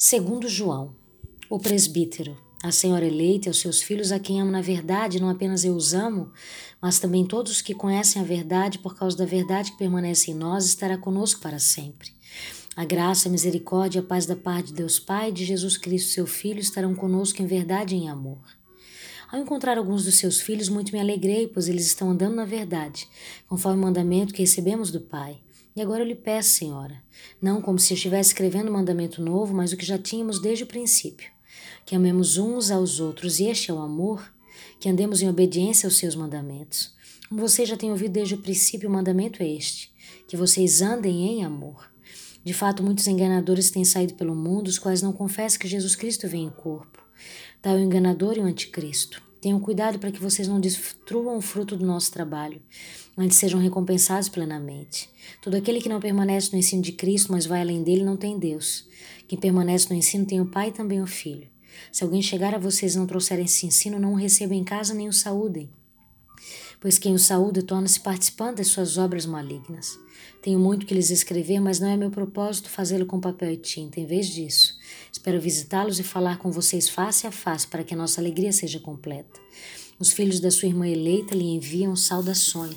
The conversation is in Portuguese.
Segundo João, o presbítero, a senhora eleita e os seus filhos a quem amo na verdade, não apenas eu os amo, mas também todos os que conhecem a verdade por causa da verdade que permanece em nós estará conosco para sempre. A graça, a misericórdia a paz da parte de Deus Pai e de Jesus Cristo, seu Filho, estarão conosco em verdade e em amor. Ao encontrar alguns dos seus filhos, muito me alegrei, pois eles estão andando na verdade, conforme o mandamento que recebemos do Pai. E agora eu lhe peço, Senhora, não como se estivesse escrevendo um mandamento novo, mas o que já tínhamos desde o princípio: que amemos uns aos outros, e este é o amor, que andemos em obediência aos seus mandamentos. Como vocês já têm ouvido desde o princípio, o mandamento é este: que vocês andem em amor. De fato, muitos enganadores têm saído pelo mundo, os quais não confessam que Jesus Cristo vem em corpo. Tal é o enganador e o anticristo. Tenham cuidado para que vocês não destruam o fruto do nosso trabalho, antes sejam recompensados plenamente. Todo aquele que não permanece no ensino de Cristo, mas vai além dele, não tem Deus. Quem permanece no ensino tem o Pai e também o Filho. Se alguém chegar a vocês e não trouxer esse ensino, não o recebam em casa nem o saúdem. Pois quem o saúda torna-se participante das suas obras malignas. Tenho muito que lhes escrever, mas não é meu propósito fazê-lo com papel e tinta. Em vez disso, espero visitá-los e falar com vocês face a face para que a nossa alegria seja completa. Os filhos da sua irmã eleita lhe enviam saudações.